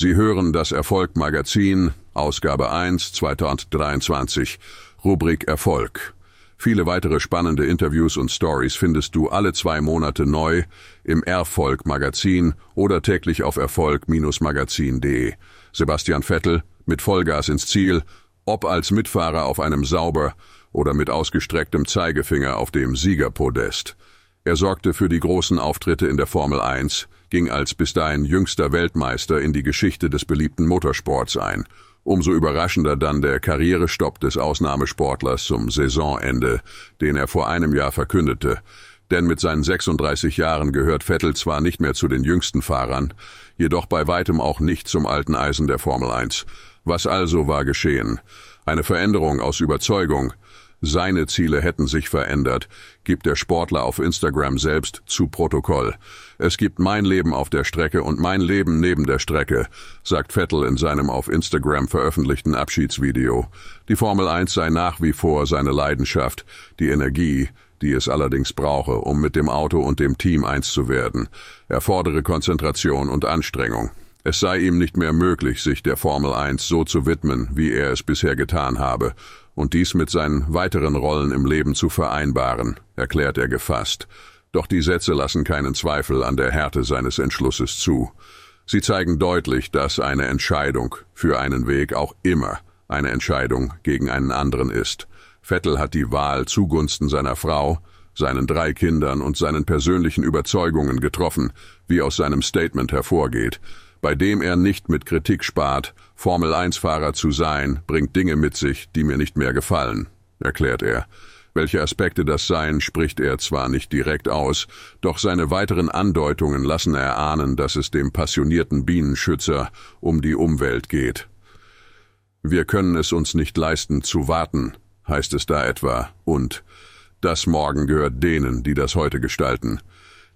Sie hören das Erfolg Magazin, Ausgabe 1, 2023, Rubrik Erfolg. Viele weitere spannende Interviews und Stories findest du alle zwei Monate neu im Erfolg Magazin oder täglich auf Erfolg-magazin.de. Sebastian Vettel mit Vollgas ins Ziel, ob als Mitfahrer auf einem Sauber oder mit ausgestrecktem Zeigefinger auf dem Siegerpodest. Er sorgte für die großen Auftritte in der Formel 1, ging als bis dahin jüngster Weltmeister in die Geschichte des beliebten Motorsports ein – Umso überraschender dann der Karrierestopp des Ausnahmesportlers zum Saisonende, den er vor einem Jahr verkündete. Denn mit seinen 36 Jahren gehört Vettel zwar nicht mehr zu den jüngsten Fahrern, jedoch bei weitem auch nicht zum alten Eisen der Formel 1. Was also war geschehen? Eine Veränderung aus Überzeugung, seine Ziele hätten sich verändert, gibt der Sportler auf Instagram selbst zu Protokoll. Es gibt mein Leben auf der Strecke und mein Leben neben der Strecke, sagt Vettel in seinem auf Instagram veröffentlichten Abschiedsvideo. Die Formel 1 sei nach wie vor seine Leidenschaft, die Energie, die es allerdings brauche, um mit dem Auto und dem Team eins zu werden. Er fordere Konzentration und Anstrengung. Es sei ihm nicht mehr möglich, sich der Formel 1 so zu widmen, wie er es bisher getan habe, und dies mit seinen weiteren Rollen im Leben zu vereinbaren, erklärt er gefasst. Doch die Sätze lassen keinen Zweifel an der Härte seines Entschlusses zu. Sie zeigen deutlich, dass eine Entscheidung für einen Weg auch immer eine Entscheidung gegen einen anderen ist. Vettel hat die Wahl zugunsten seiner Frau, seinen drei Kindern und seinen persönlichen Überzeugungen getroffen, wie aus seinem Statement hervorgeht, bei dem er nicht mit Kritik spart, Formel-1-Fahrer zu sein, bringt Dinge mit sich, die mir nicht mehr gefallen, erklärt er. Welche Aspekte das seien, spricht er zwar nicht direkt aus, doch seine weiteren Andeutungen lassen erahnen, dass es dem passionierten Bienenschützer um die Umwelt geht. Wir können es uns nicht leisten zu warten, heißt es da etwa, und das Morgen gehört denen, die das heute gestalten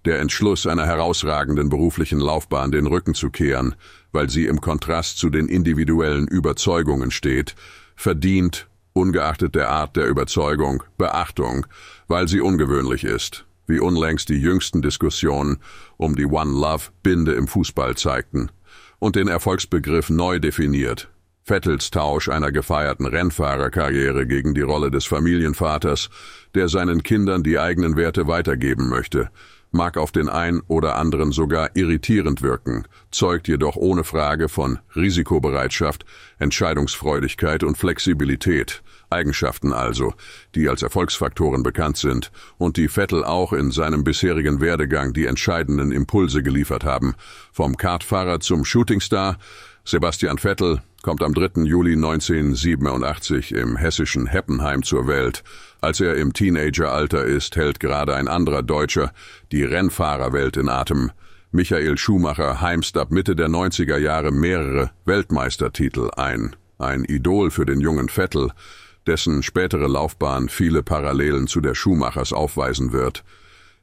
der Entschluss einer herausragenden beruflichen Laufbahn den Rücken zu kehren, weil sie im Kontrast zu den individuellen Überzeugungen steht, verdient, ungeachtet der Art der Überzeugung, Beachtung, weil sie ungewöhnlich ist, wie unlängst die jüngsten Diskussionen um die One Love Binde im Fußball zeigten, und den Erfolgsbegriff neu definiert, Vettels Tausch einer gefeierten Rennfahrerkarriere gegen die Rolle des Familienvaters, der seinen Kindern die eigenen Werte weitergeben möchte, mag auf den einen oder anderen sogar irritierend wirken, zeugt jedoch ohne Frage von Risikobereitschaft, Entscheidungsfreudigkeit und Flexibilität, Eigenschaften also, die als Erfolgsfaktoren bekannt sind und die Vettel auch in seinem bisherigen Werdegang die entscheidenden Impulse geliefert haben, vom Kartfahrer zum Shootingstar, Sebastian Vettel kommt am 3. Juli 1987 im hessischen Heppenheim zur Welt. Als er im Teenageralter ist, hält gerade ein anderer Deutscher die Rennfahrerwelt in Atem. Michael Schumacher heimst ab Mitte der 90er Jahre mehrere Weltmeistertitel ein. Ein Idol für den jungen Vettel, dessen spätere Laufbahn viele Parallelen zu der Schumachers aufweisen wird.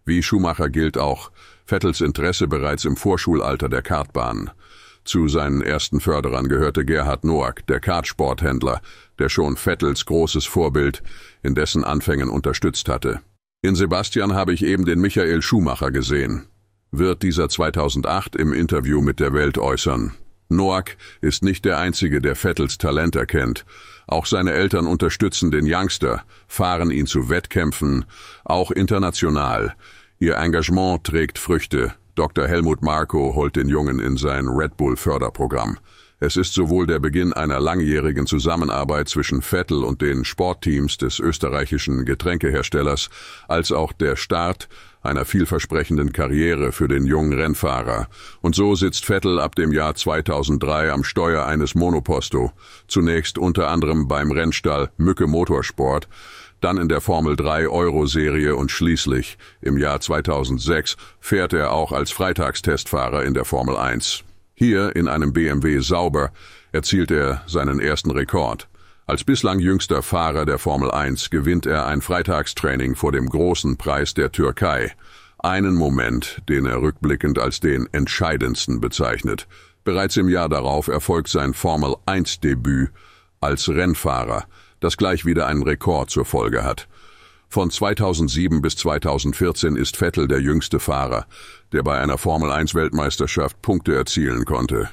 Wie Schumacher gilt auch Vettels Interesse bereits im Vorschulalter der Kartbahn. Zu seinen ersten Förderern gehörte Gerhard Noack, der Kartsporthändler, der schon Vettels großes Vorbild in dessen Anfängen unterstützt hatte. In Sebastian habe ich eben den Michael Schumacher gesehen. Wird dieser 2008 im Interview mit der Welt äußern. Noack ist nicht der Einzige, der Vettels Talent erkennt. Auch seine Eltern unterstützen den Youngster, fahren ihn zu Wettkämpfen, auch international. Ihr Engagement trägt Früchte. Dr. Helmut Marko holt den Jungen in sein Red Bull Förderprogramm. Es ist sowohl der Beginn einer langjährigen Zusammenarbeit zwischen Vettel und den Sportteams des österreichischen Getränkeherstellers, als auch der Start einer vielversprechenden Karriere für den jungen Rennfahrer. Und so sitzt Vettel ab dem Jahr 2003 am Steuer eines Monoposto, zunächst unter anderem beim Rennstall Mücke Motorsport, dann in der Formel 3 Euro-Serie und schließlich im Jahr 2006 fährt er auch als Freitagstestfahrer in der Formel 1. Hier in einem BMW Sauber erzielt er seinen ersten Rekord. Als bislang jüngster Fahrer der Formel 1 gewinnt er ein Freitagstraining vor dem großen Preis der Türkei. Einen Moment, den er rückblickend als den entscheidendsten bezeichnet. Bereits im Jahr darauf erfolgt sein Formel 1 Debüt als Rennfahrer das gleich wieder einen Rekord zur Folge hat. Von 2007 bis 2014 ist Vettel der jüngste Fahrer, der bei einer Formel-1 Weltmeisterschaft Punkte erzielen konnte.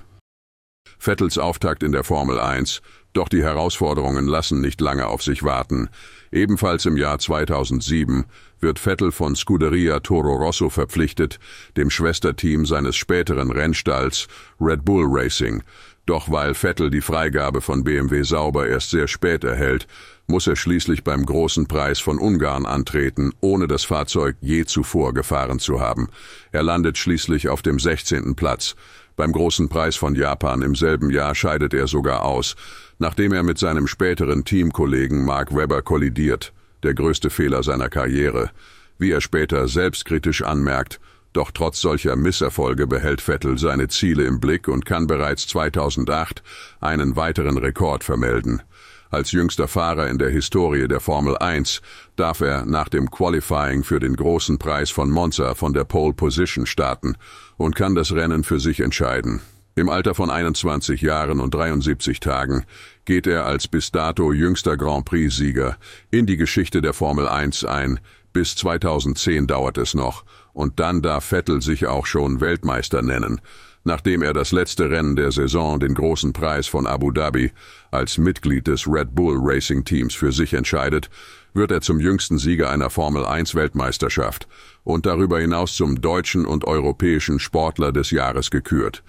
Vettels Auftakt in der Formel 1, doch die Herausforderungen lassen nicht lange auf sich warten. Ebenfalls im Jahr 2007 wird Vettel von Scuderia Toro Rosso verpflichtet, dem Schwesterteam seines späteren Rennstalls Red Bull Racing. Doch weil Vettel die Freigabe von BMW Sauber erst sehr spät erhält, muss er schließlich beim großen Preis von Ungarn antreten, ohne das Fahrzeug je zuvor gefahren zu haben. Er landet schließlich auf dem 16. Platz. Beim großen Preis von Japan im selben Jahr scheidet er sogar aus, nachdem er mit seinem späteren Teamkollegen Mark Webber kollidiert, der größte Fehler seiner Karriere. Wie er später selbstkritisch anmerkt, doch trotz solcher Misserfolge behält Vettel seine Ziele im Blick und kann bereits 2008 einen weiteren Rekord vermelden. Als jüngster Fahrer in der Historie der Formel 1 darf er nach dem Qualifying für den großen Preis von Monza von der Pole Position starten und kann das Rennen für sich entscheiden. Im Alter von 21 Jahren und 73 Tagen geht er als bis dato jüngster Grand Prix-Sieger in die Geschichte der Formel 1 ein. Bis 2010 dauert es noch und dann darf Vettel sich auch schon Weltmeister nennen nachdem er das letzte Rennen der Saison, den großen Preis von Abu Dhabi, als Mitglied des Red Bull Racing Teams für sich entscheidet, wird er zum jüngsten Sieger einer Formel 1 Weltmeisterschaft und darüber hinaus zum deutschen und europäischen Sportler des Jahres gekürt.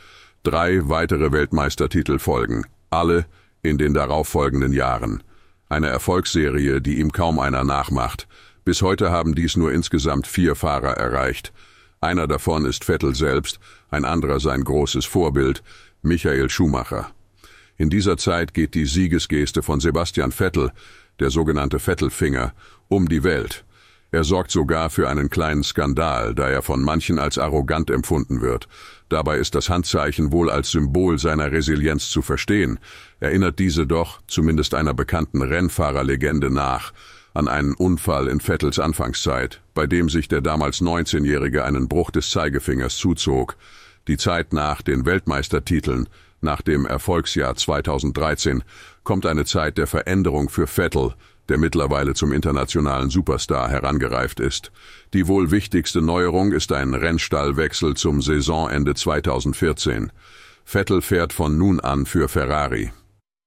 Drei weitere Weltmeistertitel folgen, alle in den darauffolgenden Jahren. Eine Erfolgsserie, die ihm kaum einer nachmacht. Bis heute haben dies nur insgesamt vier Fahrer erreicht. Einer davon ist Vettel selbst, ein anderer sein großes Vorbild, Michael Schumacher. In dieser Zeit geht die Siegesgeste von Sebastian Vettel, der sogenannte Vettelfinger, um die Welt. Er sorgt sogar für einen kleinen Skandal, da er von manchen als arrogant empfunden wird. Dabei ist das Handzeichen wohl als Symbol seiner Resilienz zu verstehen, erinnert diese doch, zumindest einer bekannten Rennfahrerlegende nach, an einen Unfall in Vettels Anfangszeit, bei dem sich der damals 19-Jährige einen Bruch des Zeigefingers zuzog. Die Zeit nach den Weltmeistertiteln, nach dem Erfolgsjahr 2013, kommt eine Zeit der Veränderung für Vettel, der mittlerweile zum internationalen Superstar herangereift ist. Die wohl wichtigste Neuerung ist ein Rennstallwechsel zum Saisonende 2014. Vettel fährt von nun an für Ferrari.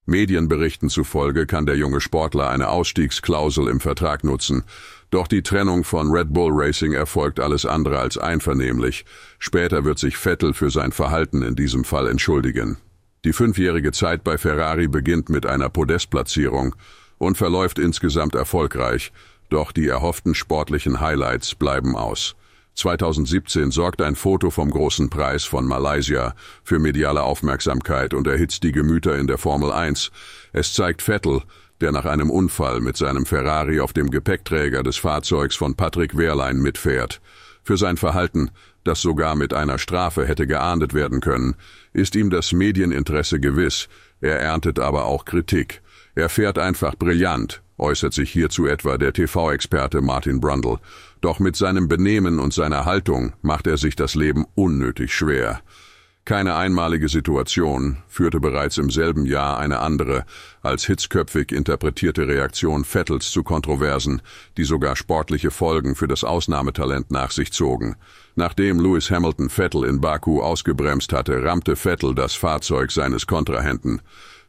Medienberichten zufolge kann der junge Sportler eine Ausstiegsklausel im Vertrag nutzen, doch die Trennung von Red Bull Racing erfolgt alles andere als einvernehmlich. Später wird sich Vettel für sein Verhalten in diesem Fall entschuldigen. Die fünfjährige Zeit bei Ferrari beginnt mit einer Podestplatzierung und verläuft insgesamt erfolgreich, doch die erhofften sportlichen Highlights bleiben aus. 2017 sorgt ein Foto vom großen Preis von Malaysia für mediale Aufmerksamkeit und erhitzt die Gemüter in der Formel 1. Es zeigt Vettel, der nach einem Unfall mit seinem Ferrari auf dem Gepäckträger des Fahrzeugs von Patrick Wehrlein mitfährt. Für sein Verhalten, das sogar mit einer Strafe hätte geahndet werden können, ist ihm das Medieninteresse gewiss, er erntet aber auch Kritik. Er fährt einfach brillant, äußert sich hierzu etwa der TV-Experte Martin Brundle. Doch mit seinem Benehmen und seiner Haltung macht er sich das Leben unnötig schwer. Keine einmalige Situation führte bereits im selben Jahr eine andere, als hitzköpfig interpretierte Reaktion Vettels zu Kontroversen, die sogar sportliche Folgen für das Ausnahmetalent nach sich zogen. Nachdem Lewis Hamilton Vettel in Baku ausgebremst hatte, rammte Vettel das Fahrzeug seines Kontrahenten.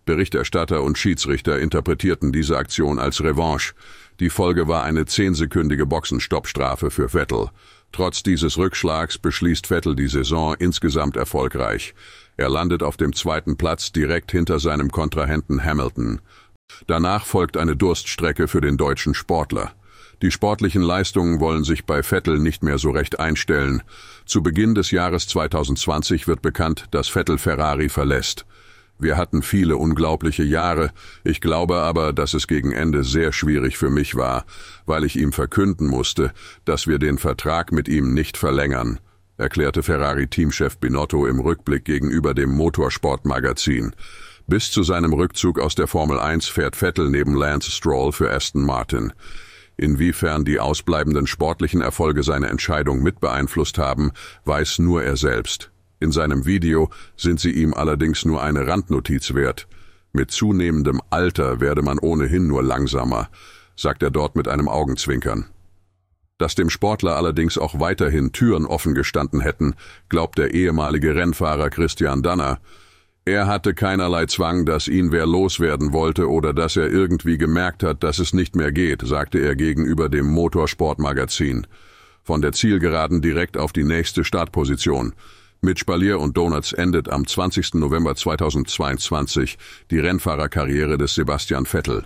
Berichterstatter und Schiedsrichter interpretierten diese Aktion als Revanche. Die Folge war eine zehnsekündige Boxenstoppstrafe für Vettel. Trotz dieses Rückschlags beschließt Vettel die Saison insgesamt erfolgreich. Er landet auf dem zweiten Platz direkt hinter seinem Kontrahenten Hamilton. Danach folgt eine Durststrecke für den deutschen Sportler. Die sportlichen Leistungen wollen sich bei Vettel nicht mehr so recht einstellen. Zu Beginn des Jahres 2020 wird bekannt, dass Vettel Ferrari verlässt. Wir hatten viele unglaubliche Jahre, ich glaube aber, dass es gegen Ende sehr schwierig für mich war, weil ich ihm verkünden musste, dass wir den Vertrag mit ihm nicht verlängern, erklärte Ferrari-Teamchef Binotto im Rückblick gegenüber dem Motorsportmagazin. Bis zu seinem Rückzug aus der Formel 1 fährt Vettel neben Lance Stroll für Aston Martin. Inwiefern die ausbleibenden sportlichen Erfolge seine Entscheidung mit beeinflusst haben, weiß nur er selbst. In seinem Video sind sie ihm allerdings nur eine Randnotiz wert. Mit zunehmendem Alter werde man ohnehin nur langsamer, sagt er dort mit einem Augenzwinkern. Dass dem Sportler allerdings auch weiterhin Türen offen gestanden hätten, glaubt der ehemalige Rennfahrer Christian Danner. Er hatte keinerlei Zwang, dass ihn wer loswerden wollte oder dass er irgendwie gemerkt hat, dass es nicht mehr geht, sagte er gegenüber dem Motorsportmagazin. Von der Zielgeraden direkt auf die nächste Startposition. Mit Spalier und Donuts endet am 20. November 2022 die Rennfahrerkarriere des Sebastian Vettel.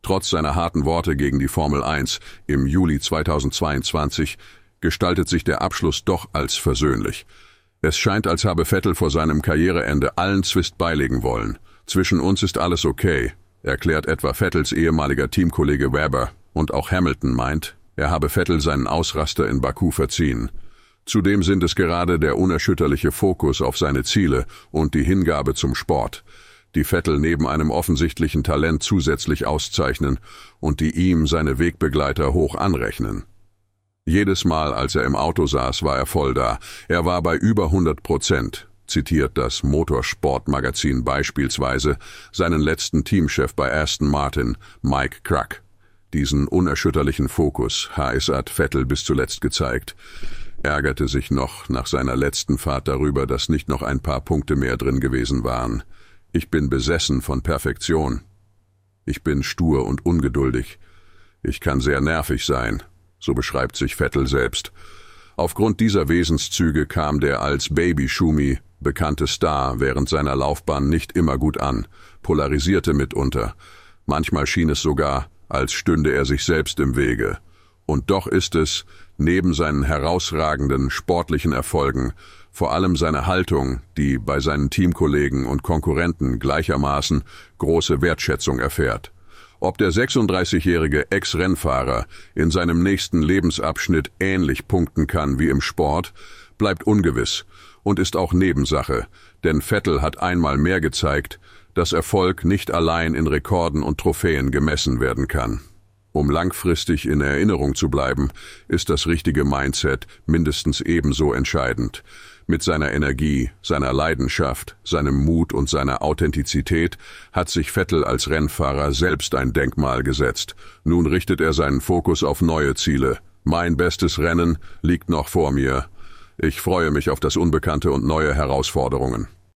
Trotz seiner harten Worte gegen die Formel 1 im Juli 2022 gestaltet sich der Abschluss doch als versöhnlich. Es scheint, als habe Vettel vor seinem Karriereende allen Zwist beilegen wollen. Zwischen uns ist alles okay, erklärt etwa Vettels ehemaliger Teamkollege Weber, und auch Hamilton meint, er habe Vettel seinen Ausraster in Baku verziehen. Zudem sind es gerade der unerschütterliche Fokus auf seine Ziele und die Hingabe zum Sport, die Vettel neben einem offensichtlichen Talent zusätzlich auszeichnen und die ihm seine Wegbegleiter hoch anrechnen. Jedes Mal, als er im Auto saß, war er voll da. Er war bei über 100 Prozent, zitiert das Motorsportmagazin beispielsweise seinen letzten Teamchef bei Aston Martin, Mike Crack. Diesen unerschütterlichen Fokus, HS hat Vettel bis zuletzt gezeigt, ärgerte sich noch nach seiner letzten Fahrt darüber, dass nicht noch ein paar Punkte mehr drin gewesen waren. Ich bin besessen von Perfektion. Ich bin stur und ungeduldig. Ich kann sehr nervig sein, so beschreibt sich Vettel selbst. Aufgrund dieser Wesenszüge kam der als Baby Schumi bekannte Star während seiner Laufbahn nicht immer gut an, polarisierte mitunter. Manchmal schien es sogar, als stünde er sich selbst im Wege. Und doch ist es, neben seinen herausragenden sportlichen Erfolgen, vor allem seine Haltung, die bei seinen Teamkollegen und Konkurrenten gleichermaßen große Wertschätzung erfährt. Ob der 36-jährige Ex-Rennfahrer in seinem nächsten Lebensabschnitt ähnlich punkten kann wie im Sport, bleibt ungewiss und ist auch Nebensache, denn Vettel hat einmal mehr gezeigt, dass Erfolg nicht allein in Rekorden und Trophäen gemessen werden kann. Um langfristig in Erinnerung zu bleiben, ist das richtige Mindset mindestens ebenso entscheidend. Mit seiner Energie, seiner Leidenschaft, seinem Mut und seiner Authentizität hat sich Vettel als Rennfahrer selbst ein Denkmal gesetzt. Nun richtet er seinen Fokus auf neue Ziele. Mein bestes Rennen liegt noch vor mir. Ich freue mich auf das Unbekannte und neue Herausforderungen.